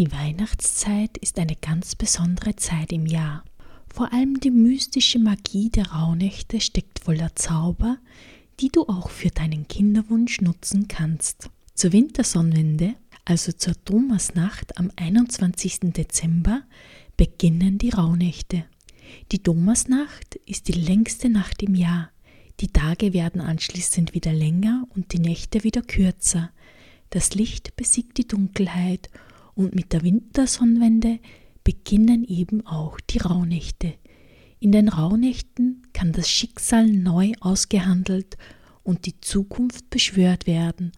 Die Weihnachtszeit ist eine ganz besondere Zeit im Jahr. Vor allem die mystische Magie der Rauhnächte steckt voller Zauber, die du auch für deinen Kinderwunsch nutzen kannst. Zur Wintersonnenwende, also zur Thomasnacht am 21. Dezember, beginnen die Rauhnächte. Die Thomasnacht ist die längste Nacht im Jahr. Die Tage werden anschließend wieder länger und die Nächte wieder kürzer. Das Licht besiegt die Dunkelheit und mit der Wintersonnenwende beginnen eben auch die Rauhnächte. In den Rauhnächten kann das Schicksal neu ausgehandelt und die Zukunft beschwört werden,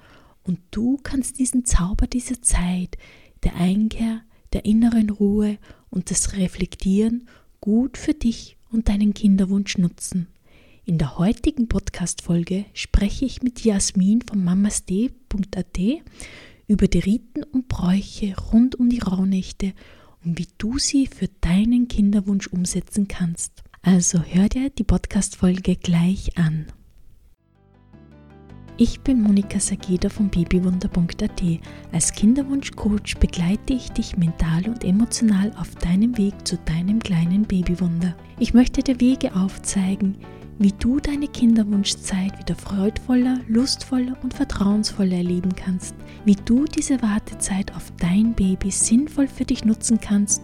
und du kannst diesen Zauber dieser Zeit, der Einkehr, der inneren Ruhe und das Reflektieren gut für dich und deinen Kinderwunsch nutzen. In der heutigen Podcast-Folge spreche ich mit Jasmin von mamasd.at über die Riten und Bräuche rund um die Rauhnächte und wie du sie für deinen Kinderwunsch umsetzen kannst. Also hör dir die Podcast-Folge gleich an. Ich bin Monika Sageda von babywunder.at. Als Kinderwunschcoach begleite ich dich mental und emotional auf deinem Weg zu deinem kleinen Babywunder. Ich möchte dir Wege aufzeigen, wie du deine Kinderwunschzeit wieder freudvoller, lustvoller und vertrauensvoller erleben kannst, wie du diese Wartezeit auf dein Baby sinnvoll für dich nutzen kannst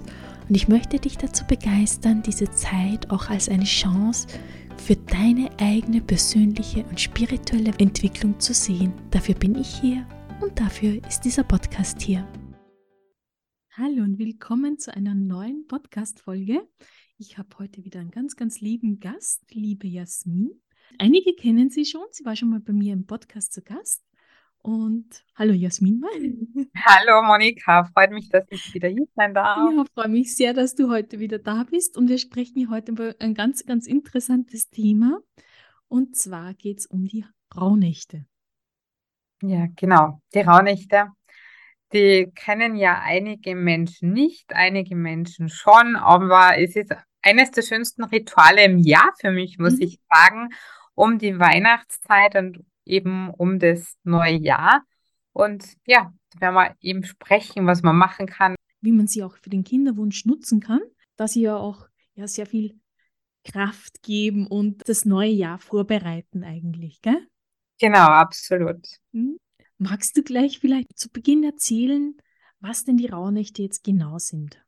und ich möchte dich dazu begeistern, diese Zeit auch als eine Chance für deine eigene persönliche und spirituelle Entwicklung zu sehen. Dafür bin ich hier und dafür ist dieser Podcast hier. Hallo und willkommen zu einer neuen Podcast-Folge. Ich habe heute wieder einen ganz, ganz lieben Gast, liebe Jasmin. Einige kennen sie schon, sie war schon mal bei mir im Podcast zu Gast. Und hallo Jasmin mal. Hallo Monika, freut mich, dass ich wieder hier sein darf. Ja, freue mich sehr, dass du heute wieder da bist. Und wir sprechen heute über ein ganz, ganz interessantes Thema. Und zwar geht es um die Rauhnächte. Ja, genau, die Rauhnächte. Die kennen ja einige Menschen nicht, einige Menschen schon, aber es ist eines der schönsten Rituale im Jahr für mich, muss mhm. ich sagen, um die Weihnachtszeit und eben um das neue Jahr. Und ja, da werden wir eben sprechen, was man machen kann. Wie man sie auch für den Kinderwunsch nutzen kann, dass sie ja auch ja, sehr viel Kraft geben und das neue Jahr vorbereiten eigentlich, gell? Genau, absolut. Mhm. Magst du gleich vielleicht zu Beginn erzählen, was denn die Rauhnächte jetzt genau sind?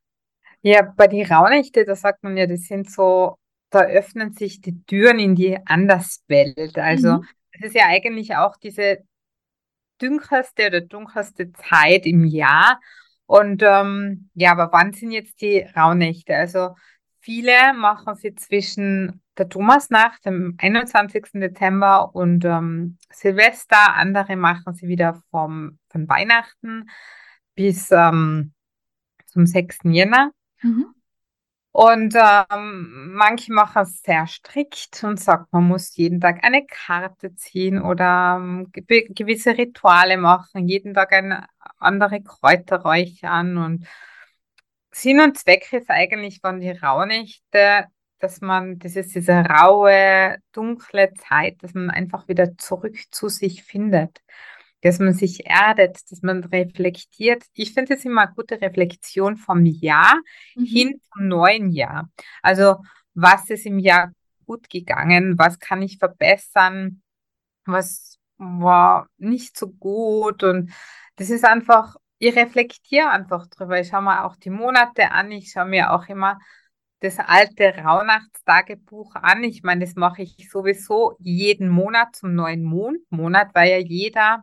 Ja, bei den Rauhnächte, da sagt man ja, das sind so, da öffnen sich die Türen in die Anderswelt. Also mhm. es ist ja eigentlich auch diese dunkelste oder dunkelste Zeit im Jahr. Und ähm, ja, aber wann sind jetzt die Rauhnächte? Also viele machen sie zwischen der Thomasnacht am 21. Dezember und ähm, Silvester. Andere machen sie wieder vom, von Weihnachten bis ähm, zum 6. Jänner. Mhm. Und ähm, manche machen es sehr strikt und sagen, man muss jeden Tag eine Karte ziehen oder ähm, ge gewisse Rituale machen, jeden Tag eine andere Kräuter räuchern. Und Sinn und Zweck ist eigentlich von die Rauhnächte, dass man, das ist diese raue, dunkle Zeit, dass man einfach wieder zurück zu sich findet dass man sich erdet, dass man reflektiert. Ich finde es immer eine gute Reflexion vom Jahr mhm. hin zum neuen Jahr. Also was ist im Jahr gut gegangen? Was kann ich verbessern? Was war nicht so gut? Und das ist einfach, ich reflektiere einfach drüber. Ich schaue mir auch die Monate an. Ich schaue mir auch immer das alte Rauhnachtstagebuch an. Ich meine, das mache ich sowieso jeden Monat zum neuen Mondmonat, weil ja jeder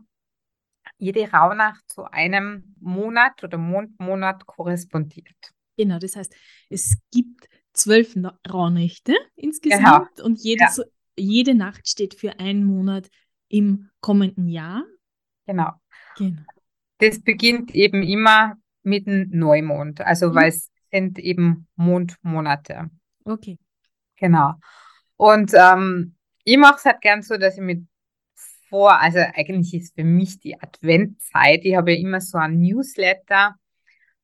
jede Rauhnacht zu einem Monat oder Mondmonat korrespondiert. Genau, das heißt, es gibt zwölf Rauhnächte insgesamt genau. und jedes, ja. jede Nacht steht für einen Monat im kommenden Jahr. Genau. genau. Das beginnt eben immer mit dem Neumond, also mhm. weil es sind eben Mondmonate. Okay. Genau. Und ähm, ich mache es halt gern so, dass ich mit vor, also eigentlich ist für mich die Adventzeit. Ich habe ja immer so ein Newsletter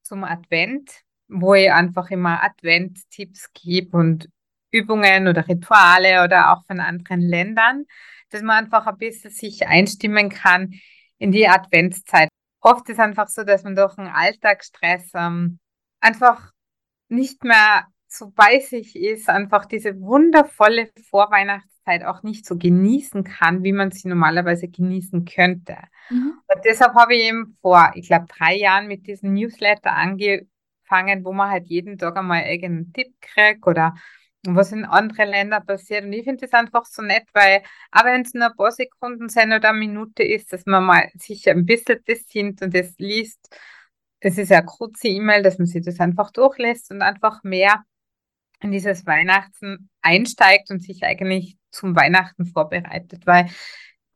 zum Advent, wo ich einfach immer Advent-Tipps gebe und Übungen oder Rituale oder auch von anderen Ländern, dass man einfach ein bisschen sich einstimmen kann in die Adventszeit. oft ist einfach so, dass man durch einen Alltagsstress ähm, einfach nicht mehr so bei sich ist, einfach diese wundervolle Vorweihnachtszeit auch nicht so genießen kann, wie man sie normalerweise genießen könnte. Mhm. Und deshalb habe ich eben vor, ich glaube, drei Jahren mit diesem Newsletter angefangen, wo man halt jeden Tag einmal irgendeinen Tipp kriegt oder was in anderen Ländern passiert. Und ich finde das einfach so nett, weil, auch wenn es nur ein paar Sekunden sind oder eine Minute ist, dass man mal sich ein bisschen das sind und das liest. Das ist ja eine kurze E-Mail, dass man sich das einfach durchlässt und einfach mehr in dieses Weihnachten einsteigt und sich eigentlich zum Weihnachten vorbereitet. Weil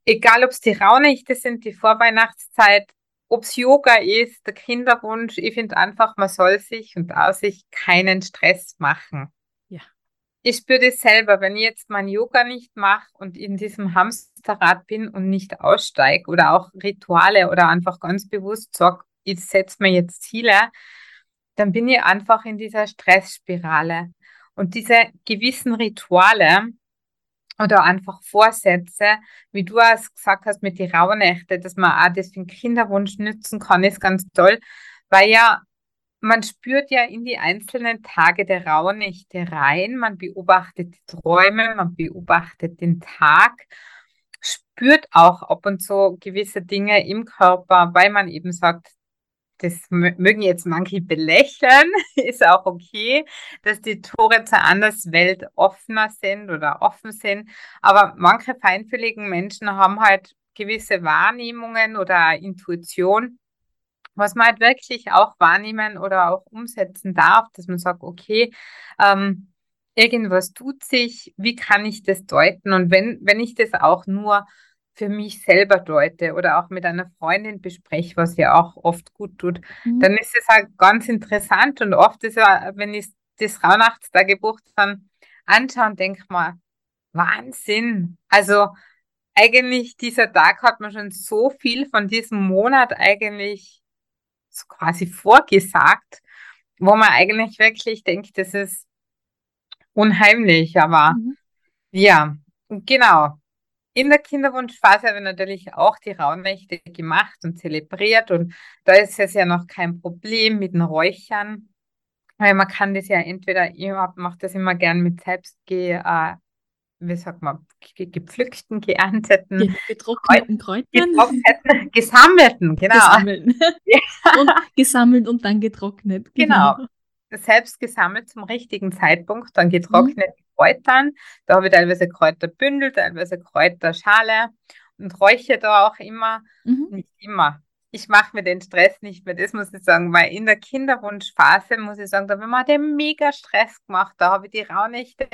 egal, ob es die Raunächte sind, die Vorweihnachtszeit, ob es Yoga ist, der Kinderwunsch, ich finde einfach, man soll sich und auch sich keinen Stress machen ich spüre das selber, wenn ich jetzt mein Yoga nicht mache und in diesem Hamsterrad bin und nicht aussteige oder auch Rituale oder einfach ganz bewusst sage, ich setze mir jetzt Ziele, dann bin ich einfach in dieser Stressspirale. Und diese gewissen Rituale oder einfach Vorsätze, wie du es gesagt hast mit den Rauhnächte, dass man auch das für den Kinderwunsch nützen kann, ist ganz toll, weil ja man spürt ja in die einzelnen Tage der Rauhnächte rein, man beobachtet die Träume, man beobachtet den Tag, spürt auch ab und zu gewisse Dinge im Körper, weil man eben sagt, das mögen jetzt manche belächeln, ist auch okay, dass die Tore zur Anderswelt offener sind oder offen sind. Aber manche feinfühligen Menschen haben halt gewisse Wahrnehmungen oder Intuition, was man halt wirklich auch wahrnehmen oder auch umsetzen darf, dass man sagt, okay, ähm, irgendwas tut sich, wie kann ich das deuten? Und wenn, wenn ich das auch nur für mich selber deute oder auch mit einer Freundin bespreche, was ja auch oft gut tut, mhm. dann ist es halt ganz interessant und oft ist ja, wenn ich das Rauhnachtstagebuch dann anschaue und denke mal, Wahnsinn. Also eigentlich dieser Tag hat man schon so viel von diesem Monat eigentlich so quasi vorgesagt, wo man eigentlich wirklich denkt, das ist unheimlich, aber mhm. ja, genau. In der Kinderwunschphase haben wir natürlich auch die Rauhnächte gemacht und zelebriert und da ist es ja noch kein Problem mit den Räuchern, weil man kann das ja entweder, ich mache das immer gern mit selbst äh, wie sagt man, gepflückten, geernteten, getrockneten Kräutern. Getrockneten, gesammelten, genau. Gesammelt. und gesammelt und dann getrocknet. Genau. genau. Selbst gesammelt zum richtigen Zeitpunkt, dann getrocknete mhm. Kräutern. Da habe ich teilweise Kräuterbündel, teilweise Kräuterschale und räuche da auch immer, mhm. nicht immer, ich mache mir den Stress nicht mehr, das muss ich sagen, weil in der Kinderwunschphase, muss ich sagen, da haben wir den mega Stress gemacht. Da habe ich die Rauhnächte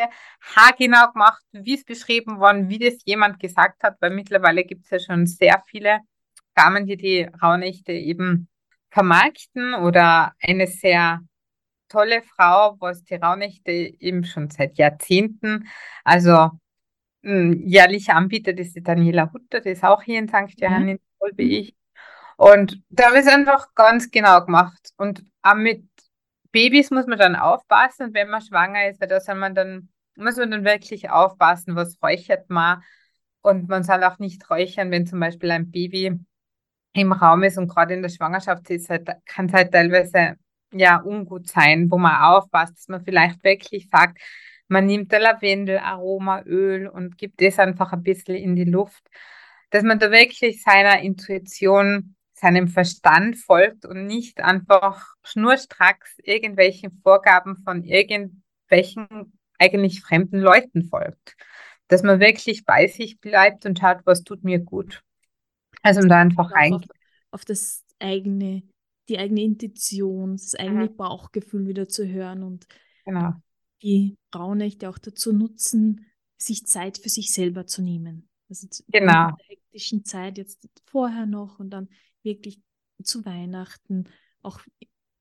haargenau gemacht, wie es beschrieben worden, wie das jemand gesagt hat, weil mittlerweile gibt es ja schon sehr viele Damen, die die Rauhnächte eben vermarkten oder eine sehr tolle Frau, was die Rauhnächte eben schon seit Jahrzehnten, also hm, jährlich anbietet, ist die Daniela Hutter, die ist auch hier in St. Johann in Tirol wie ich. Und da habe ich es einfach ganz genau gemacht. Und auch mit Babys muss man dann aufpassen, wenn man schwanger ist, weil da soll man dann, muss man dann wirklich aufpassen, was räuchert man. Und man soll auch nicht räuchern, wenn zum Beispiel ein Baby im Raum ist und gerade in der Schwangerschaft ist, halt, kann es halt teilweise ja ungut sein, wo man aufpasst, dass man vielleicht wirklich sagt, man nimmt der Lavendel, Aromaöl und gibt das einfach ein bisschen in die Luft, dass man da wirklich seiner Intuition seinem Verstand folgt und nicht einfach schnurstracks irgendwelchen Vorgaben von irgendwelchen eigentlich fremden Leuten folgt. Dass man wirklich bei sich bleibt und schaut, was tut mir gut. Also um da einfach rein. Auf, auf, das eigene, die eigene Intuition, das eigene mhm. Bauchgefühl wieder zu hören und genau. die Rauhnächte auch dazu nutzen, sich Zeit für sich selber zu nehmen. Also genau. in der hektischen Zeit jetzt vorher noch und dann wirklich zu Weihnachten auch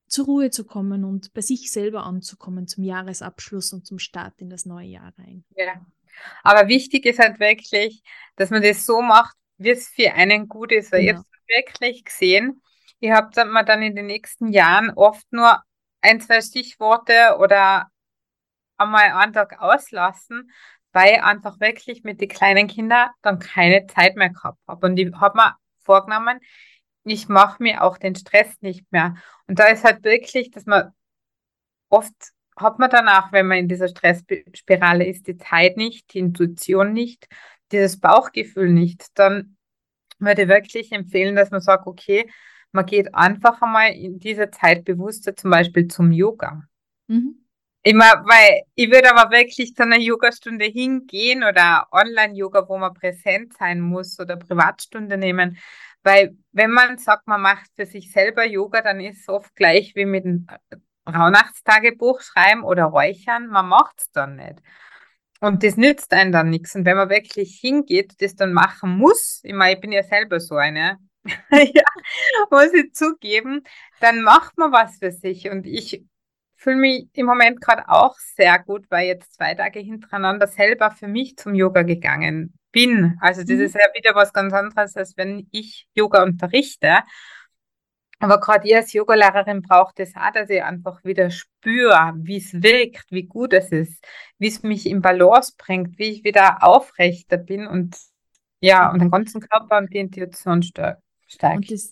zur Ruhe zu kommen und bei sich selber anzukommen zum Jahresabschluss und zum Start in das neue Jahr rein. Ja. Aber wichtig ist halt wirklich, dass man das so macht, wie es für einen gut ist. Weil genau. ich habe wirklich gesehen, ihr habt dann mal dann in den nächsten Jahren oft nur ein, zwei Stichworte oder einmal einen Tag auslassen, weil ich einfach wirklich mit den kleinen Kindern dann keine Zeit mehr gehabt habe. Und ich habe mir vorgenommen, ich mache mir auch den Stress nicht mehr. Und da ist halt wirklich, dass man oft hat man danach, wenn man in dieser Stressspirale ist, die Zeit nicht, die Intuition nicht, dieses Bauchgefühl nicht, dann würde ich wirklich empfehlen, dass man sagt, okay, man geht einfach einmal in dieser Zeit bewusster zum Beispiel zum Yoga. Mhm. Immer, weil ich würde aber wirklich zu einer Yogastunde hingehen oder Online-Yoga, wo man präsent sein muss oder Privatstunde nehmen. Weil wenn man sagt, man macht für sich selber Yoga, dann ist es oft gleich wie mit einem Rauhnachtstagebuch schreiben oder räuchern. Man macht es dann nicht. Und das nützt einem dann nichts. Und wenn man wirklich hingeht, das dann machen muss, ich meine, ich bin ja selber so eine, ja, muss ich zugeben, dann macht man was für sich. Und ich fühle mich im Moment gerade auch sehr gut, weil jetzt zwei Tage hintereinander selber für mich zum Yoga gegangen bin. Also das mhm. ist ja wieder was ganz anderes, als wenn ich Yoga unterrichte. Aber gerade ich als Yogalehrerin braucht es auch, dass ich einfach wieder spüre, wie es wirkt, wie gut es ist, wie es mich in Balance bringt, wie ich wieder aufrechter bin und ja, und den ganzen Körper und die Intuition steigt. Und das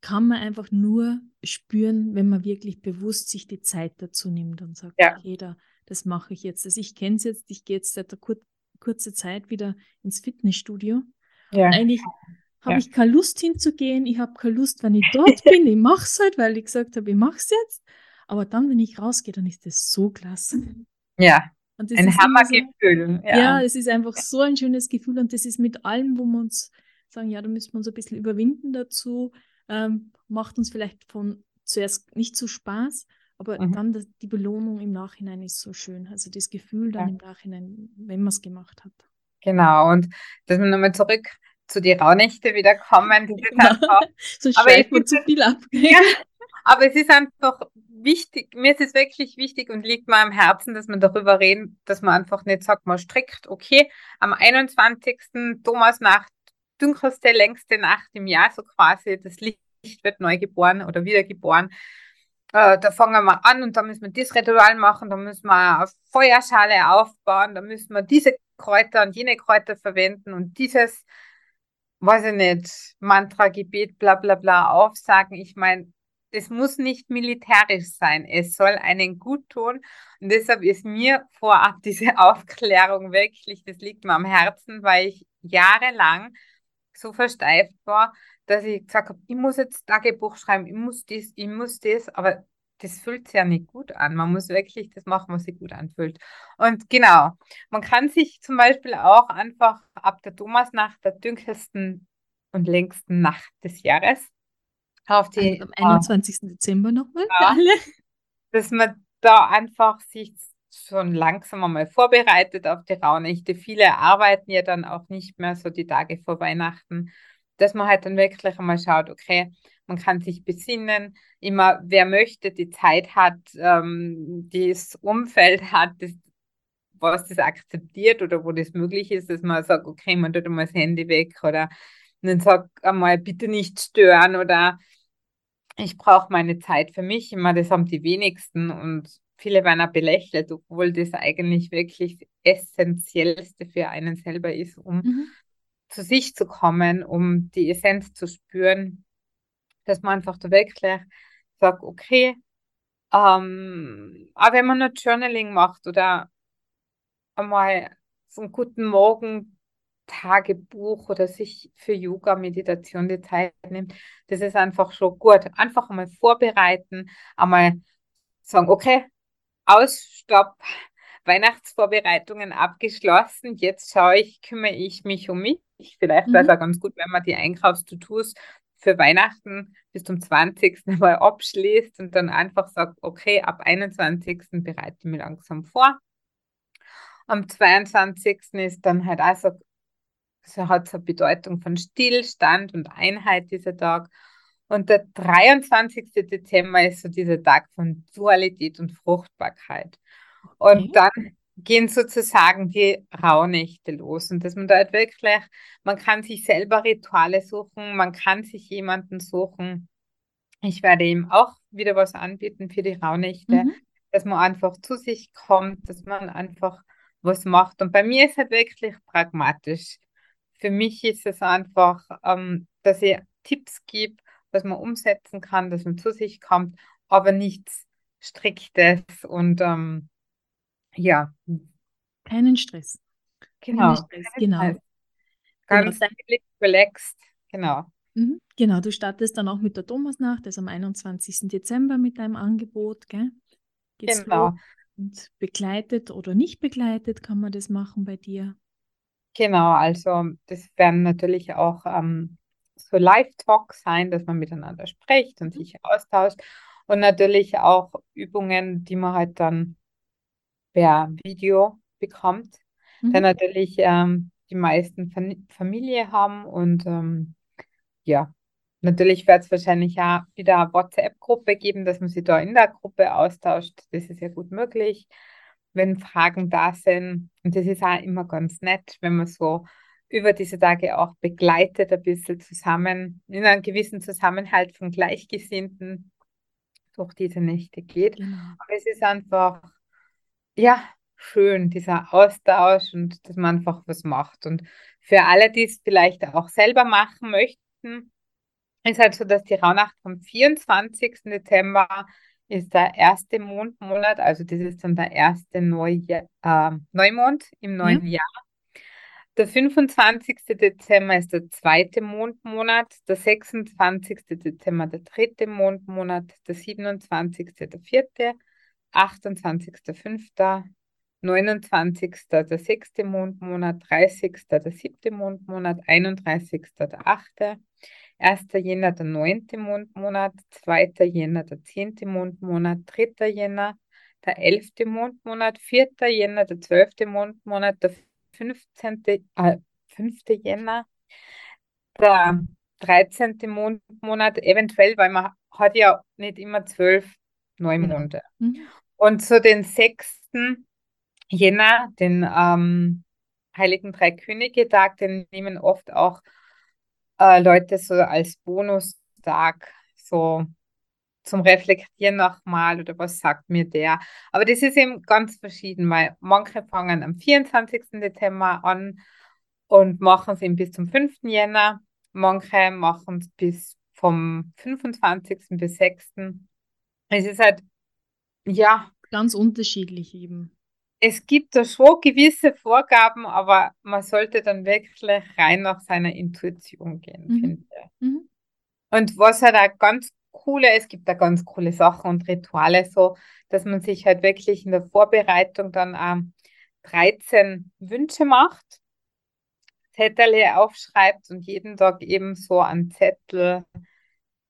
kann man einfach nur spüren, wenn man wirklich bewusst sich die Zeit dazu nimmt und sagt, ja. okay, da, das mache ich jetzt. Also ich kenne es jetzt, ich gehe jetzt seit einer kur kurzen Zeit wieder ins Fitnessstudio. Ja. Eigentlich habe ja. ich keine Lust hinzugehen, ich habe keine Lust, wenn ich dort bin, ich mache es halt, weil ich gesagt habe, ich mache es jetzt. Aber dann, wenn ich rausgehe, dann ist das so klasse. Ja, ein Hammergefühl. So, ja. ja, es ist einfach so ein schönes Gefühl und das ist mit allem, wo wir uns sagen, ja, da müssen wir uns ein bisschen überwinden dazu, ähm, macht uns vielleicht von zuerst nicht so Spaß, aber mhm. dann das, die Belohnung im Nachhinein ist so schön. Also das Gefühl dann ja. im Nachhinein, wenn man es gemacht hat. Genau, und dass wir nochmal zurück zu die Rauhnächte wieder kommen. Das ist einfach, so schweift man zu viel ab. ja, aber es ist einfach wichtig, mir ist es wirklich wichtig und liegt mir am Herzen, dass man darüber reden, dass man einfach nicht sagt, man strickt, okay, am 21. Thomasnacht, dunkelste, längste Nacht im Jahr, so quasi, das Licht wird neu geboren oder wiedergeboren. Äh, da fangen wir an und da müssen wir das Ritual machen, da müssen wir eine Feuerschale aufbauen, da müssen wir diese Kräuter und jene Kräuter verwenden und dieses weiß ich nicht, Mantra, Gebet, bla bla bla aufsagen. Ich meine, das muss nicht militärisch sein. Es soll einen gut tun. Und deshalb ist mir vorab diese Aufklärung wirklich, das liegt mir am Herzen, weil ich jahrelang so versteift war, dass ich gesagt habe, ich muss jetzt Tagebuch schreiben, ich muss das, ich muss das, aber das fühlt sich ja nicht gut an. Man muss wirklich das machen, was sich gut anfühlt. Und genau, man kann sich zum Beispiel auch einfach ab der Thomasnacht, der dunkelsten und längsten Nacht des Jahres, auf die. Also am 21. Äh, Dezember nochmal ja, alle. Dass man da einfach sich schon langsam einmal vorbereitet auf die Rauhnächte. Viele arbeiten ja dann auch nicht mehr so die Tage vor Weihnachten, dass man halt dann wirklich einmal schaut, okay, man kann sich besinnen, immer wer möchte, die Zeit hat, ähm, das Umfeld hat, das, was das akzeptiert oder wo das möglich ist, dass man sagt, okay, man tut mal das Handy weg oder dann sagt einmal bitte nicht stören oder ich brauche meine Zeit für mich. Immer, das haben die wenigsten und viele werden auch belächelt, obwohl das eigentlich wirklich essentiellste für einen selber ist, um mhm. zu sich zu kommen, um die Essenz zu spüren, dass man einfach da wirklich sagt, okay, ähm, auch wenn man nur Journaling macht oder einmal so einen guten Morgen Tagebuch oder sich für Yoga, Meditation die Zeit nimmt, das ist einfach schon gut. Einfach einmal vorbereiten, einmal sagen, okay, aus, stopp, Weihnachtsvorbereitungen abgeschlossen. Jetzt schaue ich, kümmere ich mich um mich. Vielleicht mhm. wäre es auch ganz gut, wenn man die Einkaufstutus für Weihnachten bis zum 20. mal abschließt und dann einfach sagt, okay, ab 21. bereite ich mich langsam vor. Am 22. ist dann halt auch so, so hat es eine Bedeutung von Stillstand und Einheit dieser Tag. Und der 23. Dezember ist so dieser Tag von Dualität und Fruchtbarkeit. Und dann gehen sozusagen die Rauhnächte los und dass man da halt wirklich, man kann sich selber Rituale suchen, man kann sich jemanden suchen. Ich werde ihm auch wieder was anbieten für die Rauhnächte, mhm. dass man einfach zu sich kommt, dass man einfach was macht. Und bei mir ist halt wirklich pragmatisch. Für mich ist es einfach, ähm, dass ich Tipps gebe was man umsetzen kann, dass man zu sich kommt, aber nichts Striktes und ähm, ja. Keinen Stress. Genau. Keinen Stress, genau. Stress. Ganz Genau, relaxed, genau. Mhm, Genau, du startest dann auch mit der Thomasnacht, also am 21. Dezember mit deinem Angebot, gell? Geht's los Genau, und begleitet oder nicht begleitet kann man das machen bei dir. Genau. Also das werden natürlich auch ähm, so Live-Talks sein, dass man miteinander spricht und Mhm. sich austauscht. Und natürlich auch Übungen, die man halt dann per Video bekommt. Dann Mhm. natürlich ähm, die meisten Fam- Familie haben und ähm, ja, natürlich wird es wahrscheinlich auch wieder eine WhatsApp-Gruppe geben, dass man sich da in der Gruppe austauscht. Das ist ja gut möglich, wenn Fragen da sind. Und das ist auch immer ganz nett, wenn man so über diese Tage auch begleitet, ein bisschen zusammen, in einem gewissen Zusammenhalt von Gleichgesinnten durch diese Nächte geht. Genau. Aber es ist einfach, ja, schön, dieser Austausch und dass man einfach was macht. Und für alle, die es vielleicht auch selber machen möchten, ist halt so, dass die Rauhnacht vom 24. Dezember ist der erste Mondmonat, also das ist dann der erste Neujahr, äh, Neumond im neuen Jahr. Der 25. Dezember ist der zweite Mondmonat, der 26. Dezember der dritte Mondmonat, der 27. der vierte, 28. fünfter, 29. der sechste Mondmonat, 30. der siebte Mondmonat, 31. der achte, 1. Jänner der neunte Mondmonat, 2. Jänner der zehnte Mondmonat, 3. Jänner der elfte Mondmonat, 4. Jänner der zwölfte Mondmonat, der 15. Äh, 5. Jänner der 13. Mondmonat, eventuell, weil man hat ja nicht immer zwölf Genau. Neumonde. Mhm. Und so den 6. Jänner, den ähm, Heiligen Drei Könige Tag, den nehmen oft auch äh, Leute so als Bonustag, so zum Reflektieren nochmal oder was sagt mir der. Aber das ist eben ganz verschieden, weil manche fangen am 24. Dezember an und machen es eben bis zum 5. Jänner. Manche machen es bis vom 25. bis 6. Es ist halt, ja, Ganz unterschiedlich eben. Es gibt da schon gewisse Vorgaben, aber man sollte dann wirklich rein nach seiner Intuition gehen, Mhm. finde ich. Mhm. Und was halt auch ganz coole, es gibt da ganz coole Sachen und Rituale, so, dass man sich halt wirklich in der Vorbereitung dann ähm, 13 Wünsche macht, Zettel aufschreibt und jeden Tag eben so einen Zettel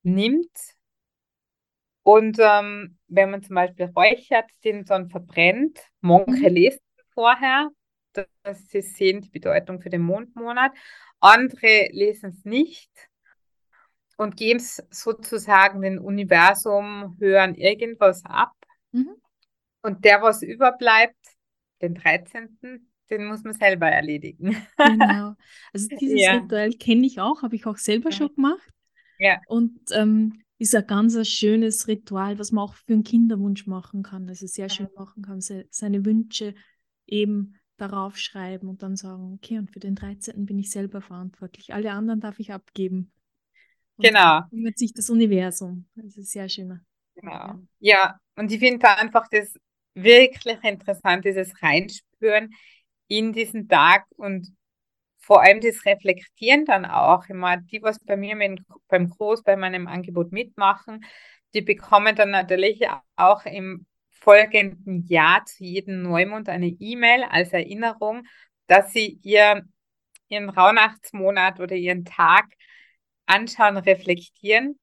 nimmt. Und ähm, wenn man zum Beispiel räuchert, den dann verbrennt, manche Mhm. lesen vorher, dass sie sehen die Bedeutung für den Mondmonat, andere lesen es nicht und geben es sozusagen dem Universum, hören irgendwas ab. Mhm. Und der, was überbleibt, den 13., den muss man selber erledigen. Genau. Also dieses Ja, Ritual kenne ich auch, habe ich auch selber schon gemacht. ja, Und ähm, ist ein ganz schönes Ritual, was man auch für einen Kinderwunsch machen kann. Also sehr schön machen kann, se seine Wünsche eben darauf schreiben und dann sagen, okay, und für den 13. bin ich selber verantwortlich. Alle anderen darf ich abgeben. Und genau. kümmert sich das Universum. Das ist sehr schön. Genau. Ja. Ja, und ich finde da einfach das wirklich interessant, dieses Reinspüren in diesen Tag und vor allem das Reflektieren dann auch immer. Die, was bei mir mit, beim Groß, bei meinem Angebot mitmachen, die bekommen dann natürlich auch im folgenden Jahr zu jedem Neumond eine E-Mail als Erinnerung, dass sie ihr, ihren Rauhnachtsmonat oder ihren Tag anschauen, reflektieren.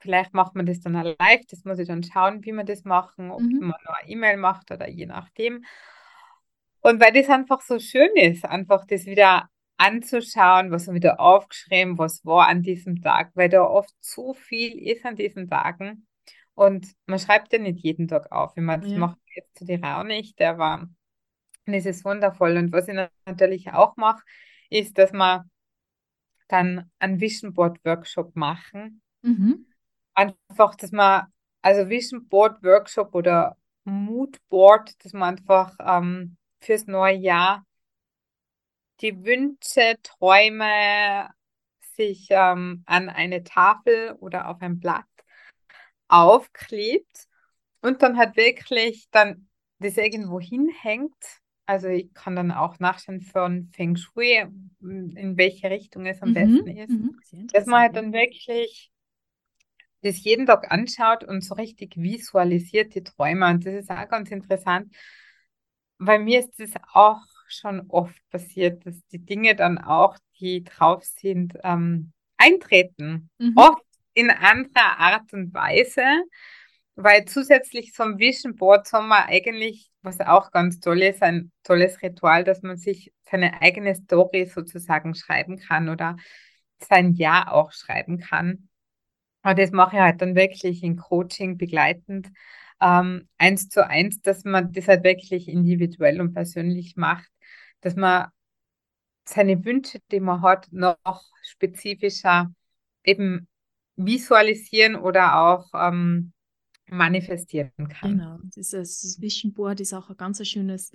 Vielleicht macht man das dann live, das muss ich dann schauen, wie wir das machen, ob Mhm. man nur eine E-Mail macht oder je nachdem. Und weil das einfach so schön ist, einfach das wieder anzuschauen, was haben wir da aufgeschrieben, was war an diesem Tag, weil da oft so viel ist an diesen Tagen und man schreibt ja nicht jeden Tag auf. Ich meine, das Ja. macht jetzt zu dir auch nicht, aber das ist wundervoll. Und was ich na- natürlich auch mache, ist, dass wir dann einen Vision Board Workshop machen. Mhm. Einfach, dass man, also Vision Board Workshop oder Mood Board, dass man einfach ähm, fürs neue Jahr die Wünsche, Träume sich ähm, an eine Tafel oder auf ein Blatt aufklebt und dann halt wirklich dann das irgendwo hinhängt. Also ich kann dann auch nachschauen von Feng Shui, in welche Richtung es am mhm, besten ist. Mhm. Dass man halt dann wirklich das jeden Tag anschaut und so richtig visualisiert die Träume. Und das ist auch ganz interessant, weil mir ist das auch schon oft passiert, dass die Dinge dann auch, die drauf sind, ähm, eintreten. Mhm. Oft in anderer Art und Weise, weil zusätzlich zum Vision Board haben wir eigentlich, was auch ganz toll ist, ein tolles Ritual, dass man sich seine eigene Story sozusagen schreiben kann oder sein Ja auch schreiben kann. Aber das mache ich halt dann wirklich in Coaching begleitend, ähm, eins zu eins, dass man das halt wirklich individuell und persönlich macht, dass man seine Wünsche, die man hat, noch spezifischer eben visualisieren oder auch ähm, manifestieren kann. Genau, dieses das Vision Board ist auch ein ganz schönes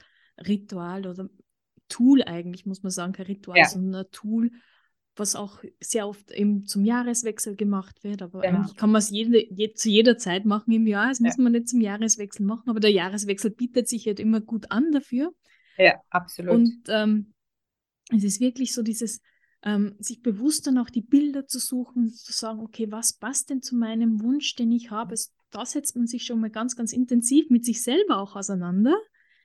Ritual oder Tool eigentlich, muss man sagen, kein Ritual, ja. sondern ein Tool, was auch sehr oft eben zum Jahreswechsel gemacht wird. Aber genau. eigentlich kann man es jede, je, zu jeder Zeit machen im Jahr. Das ja. muss man nicht zum Jahreswechsel machen, aber der Jahreswechsel bietet sich halt immer gut an dafür. Ja, absolut. Und ähm, es ist wirklich so dieses, ähm, sich bewusst dann auch die Bilder zu suchen, zu sagen, okay, was passt denn zu meinem Wunsch, den ich habe? Da setzt man sich schon mal ganz, ganz intensiv mit sich selber auch auseinander.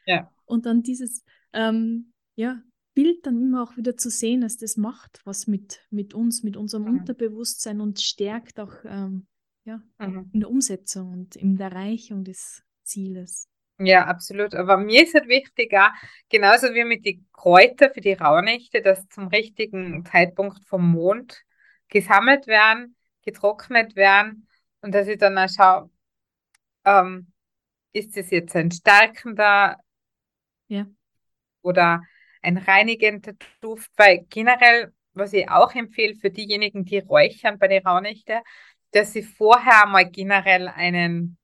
Ja. Und dann dieses, ähm, ja, Bild dann immer auch wieder zu sehen, dass das macht was mit, mit uns, mit unserem mhm. Unterbewusstsein und stärkt auch ähm, ja, mhm. in der Umsetzung und in der Erreichung des Zieles. Ja, absolut. Aber mir ist halt wichtig, auch, genauso wie mit den Kräutern für die Rauhnächte, dass zum richtigen Zeitpunkt vom Mond gesammelt werden, getrocknet werden und dass ich dann auch schaue, ähm, ist das jetzt ein stärkender ja. oder ein reinigender Duft, weil generell, was ich auch empfehle für diejenigen, die räuchern bei den Rauhnächte, dass sie vorher mal generell einen,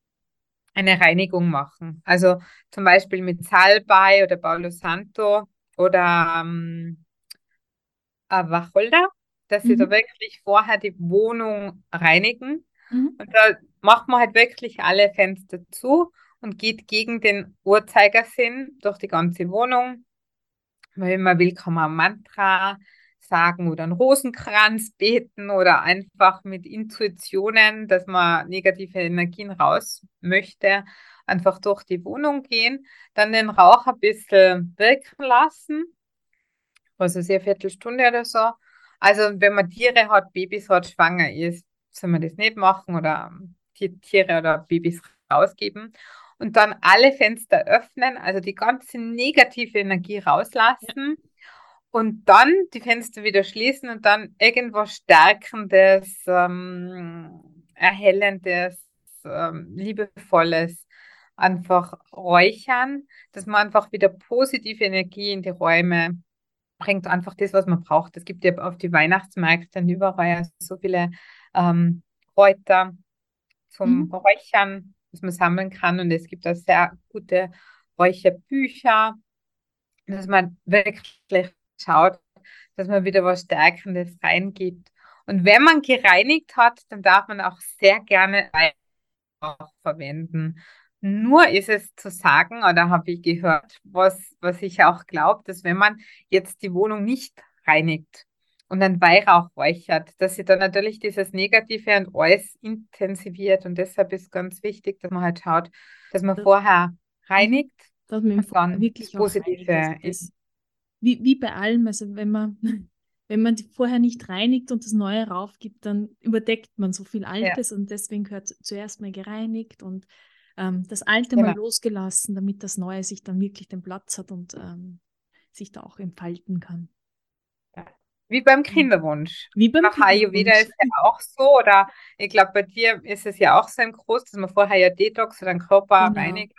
eine Reinigung machen. Also zum Beispiel mit Salbei oder Paulo Santo oder ähm, Wacholder, dass mhm. sie da mhm. wirklich vorher die Wohnung reinigen. Mhm. Und da macht man halt wirklich alle Fenster zu und geht gegen den Uhrzeigersinn durch die ganze Wohnung wenn man will, kann man Mantra sagen oder einen Rosenkranz beten oder einfach mit Intuitionen, dass man negative Energien raus möchte, einfach durch die Wohnung gehen, dann den Rauch ein bisschen wirken lassen, also sehr Viertelstunde oder so. Also wenn man Tiere hat, Babys hat, schwanger ist, soll man das nicht machen oder Tiere oder Babys rausgeben und dann alle Fenster öffnen, also die ganze negative Energie rauslassen ja. und dann die Fenster wieder schließen und dann irgendwas Stärkendes, ähm, Erhellendes, ähm, Liebevolles einfach räuchern, dass man einfach wieder positive Energie in die Räume bringt, einfach das, was man braucht. Es gibt ja auf die Weihnachtsmärkte überall so viele ähm, Kräuter zum mhm. Räuchern was man sammeln kann. Und es gibt auch sehr gute Räucherbücher, dass man wirklich schaut, dass man wieder was Stärkendes reingibt. Und wenn man gereinigt hat, dann darf man auch sehr gerne auch verwenden. Nur ist es zu sagen, oder habe ich gehört, was, was ich auch glaube, dass wenn man jetzt die Wohnung nicht reinigt, und dann Weihrauch räuchert, dass sie dann natürlich dieses Negative und alles intensiviert. Und deshalb ist ganz wichtig, dass man halt schaut, dass man vorher reinigt dass man und dann wirklich Positive ist. Wie, wie bei allem, also wenn man, wenn man vorher nicht reinigt und das Neue raufgibt, dann überdeckt man so viel Altes ja. und deswegen gehört zuerst mal gereinigt und ähm, das Alte genau. mal losgelassen, damit das Neue sich dann wirklich den Platz hat und ähm, sich da auch entfalten kann. Wie beim Kinderwunsch. Wie beim Nach Ayurveda ist ja auch so, oder ich glaube, bei dir ist es ja auch so im Groß, dass man vorher ja Detox oder den Körper genau. reinigt.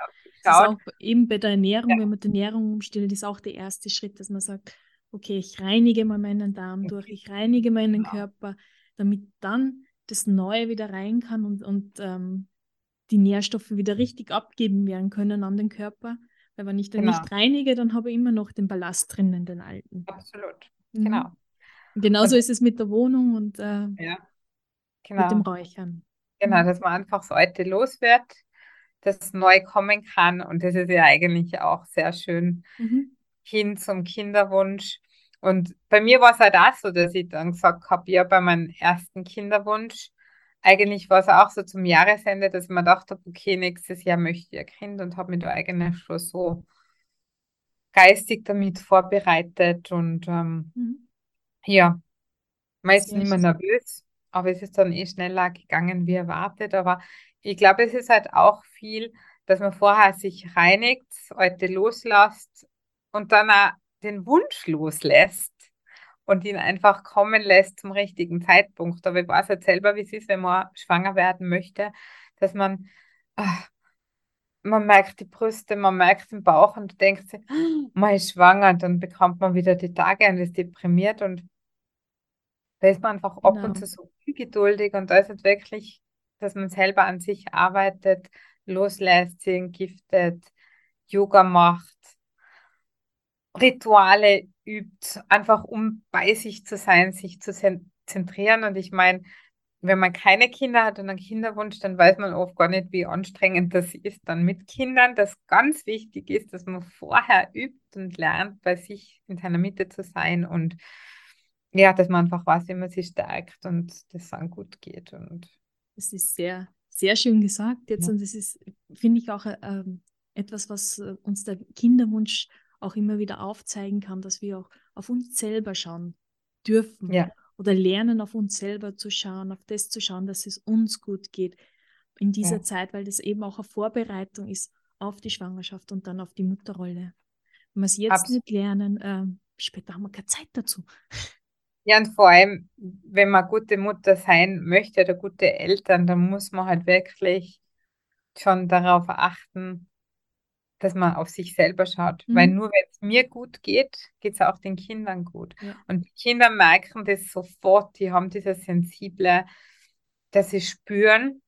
auch eben bei der Ernährung, ja. wenn man die Ernährung umstellt, ist auch der erste Schritt, dass man sagt, okay, ich reinige mal meinen Darm durch, ich reinige meinen genau. Körper, damit dann das Neue wieder rein kann und, und ähm, die Nährstoffe wieder richtig abgeben werden können an den Körper. Weil wenn ich den genau. nicht reinige, dann habe ich immer noch den Ballast drinnen, den alten. Absolut, mhm. genau. Genauso und, ist es mit der Wohnung und äh, ja, genau. mit dem Räuchern. Genau, dass man einfach das Alte los wird, dass neu kommen kann. Und das ist ja eigentlich auch sehr schön mhm. hin zum Kinderwunsch. Und bei mir war es halt auch so, dass ich dann gesagt habe, ja, bei meinem ersten Kinderwunsch, eigentlich war es auch so zum Jahresende, dass ich mir gedacht habe, okay, nächstes Jahr möchte ich ein Kind und habe mich da eigentlich schon so geistig damit vorbereitet und ähm, mhm. Ja, man ist nicht mehr nervös, aber es ist dann eh schneller gegangen wie erwartet. Aber ich glaube, es ist halt auch viel, dass man vorher sich reinigt, heute loslässt und dann auch den Wunsch loslässt und ihn einfach kommen lässt zum richtigen Zeitpunkt. Aber ich weiß halt selber, wie es ist, wenn man schwanger werden möchte, dass man, ach, man merkt die Brüste, man merkt den Bauch und denkt sich, man ist schwanger, und dann bekommt man wieder die Tage und ist deprimiert und da ist man einfach ab und Genau. zu so ungeduldig und da ist es wirklich, dass man selber an sich arbeitet, loslässt, sich entgiftet, Yoga macht, Rituale übt, einfach um bei sich zu sein, sich zu zentrieren. Und ich meine, wenn man keine Kinder hat und einen Kinderwunsch, dann weiß man oft gar nicht, wie anstrengend das ist dann mit Kindern. Das ganz wichtig ist, dass man vorher übt und lernt, bei sich in seiner Mitte zu sein und ja, dass man einfach weiß, wie man sich stärkt und das dann gut geht. Und das ist sehr, sehr schön gesagt jetzt ja. und das ist, finde ich, auch äh, etwas, was äh, uns der Kinderwunsch auch immer wieder aufzeigen kann, dass wir auch auf uns selber schauen dürfen ja. oder lernen, auf uns selber zu schauen, auf das zu schauen, dass es uns gut geht in dieser ja. Zeit, weil das eben auch eine Vorbereitung ist auf die Schwangerschaft und dann auf die Mutterrolle. Wenn wir es jetzt Absolut. nicht lernen, äh, später haben wir keine Zeit dazu. Ja, und vor allem, wenn man gute Mutter sein möchte oder gute Eltern, dann muss man halt wirklich schon darauf achten, dass man auf sich selber schaut. Mhm. Weil nur wenn es mir gut geht, geht es auch den Kindern gut. Ja. Und die Kinder merken das sofort, die haben dieses sensible, dass sie spüren,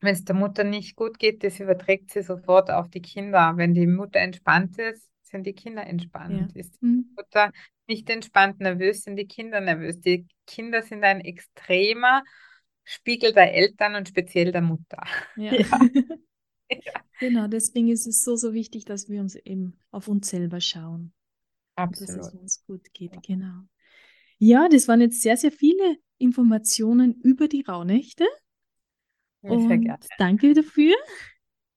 wenn es der Mutter nicht gut geht, das überträgt sie sofort auf die Kinder. Wenn die Mutter entspannt ist, sind die Kinder entspannt. Ja. Ist die mhm. Mutter nicht entspannt, nervös, sind die Kinder nervös. Die Kinder sind ein extremer Spiegel der Eltern und speziell der Mutter. Ja. ja. Genau, deswegen ist es so, so wichtig, dass wir uns eben auf uns selber schauen. Absolut. Dass es uns gut geht, genau. Ja, das waren jetzt sehr, sehr viele Informationen über die Rauhnächte. Ja, und danke dafür.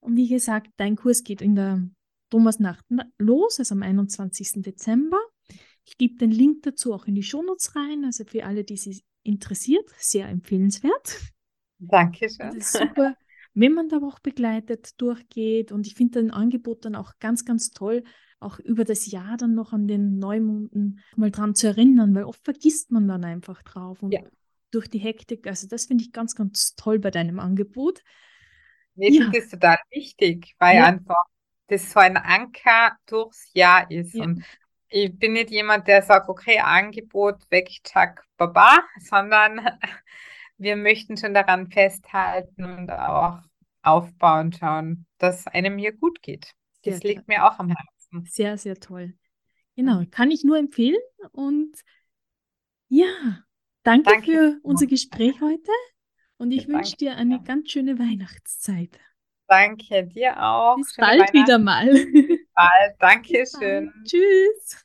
Und wie gesagt, dein Kurs geht in der Thomasnacht los, also am 21. Dezember. Ich gebe den Link dazu auch in die Shownotes rein, also für alle, die sich interessiert, sehr empfehlenswert. Dankeschön. Das ist super wenn man da auch begleitet durchgeht. Und ich finde dein Angebot dann auch ganz, ganz toll, auch über das Jahr dann noch an den Neumonden mal dran zu erinnern, weil oft vergisst man dann einfach drauf. Und ja. durch die Hektik, also das finde ich ganz, ganz toll bei deinem Angebot. Ich ja. das total wichtig, weil ja. einfach das so ein Anker durchs Jahr ist. Ja. Und ich bin nicht jemand, der sagt, okay, Angebot, weg, tschak, baba, sondern wir möchten schon daran festhalten und auch aufbauen, schauen, dass einem hier gut geht. Das sehr liegt toll. mir auch am Herzen. Sehr, sehr toll. Genau, kann ich nur empfehlen. Und ja, danke, danke. für unser Gespräch heute. Und ich wünsche dir eine ganz schöne Weihnachtszeit. Danke dir auch. Bis Schöne bald wieder mal. Bis bald. Dankeschön. Tschüss.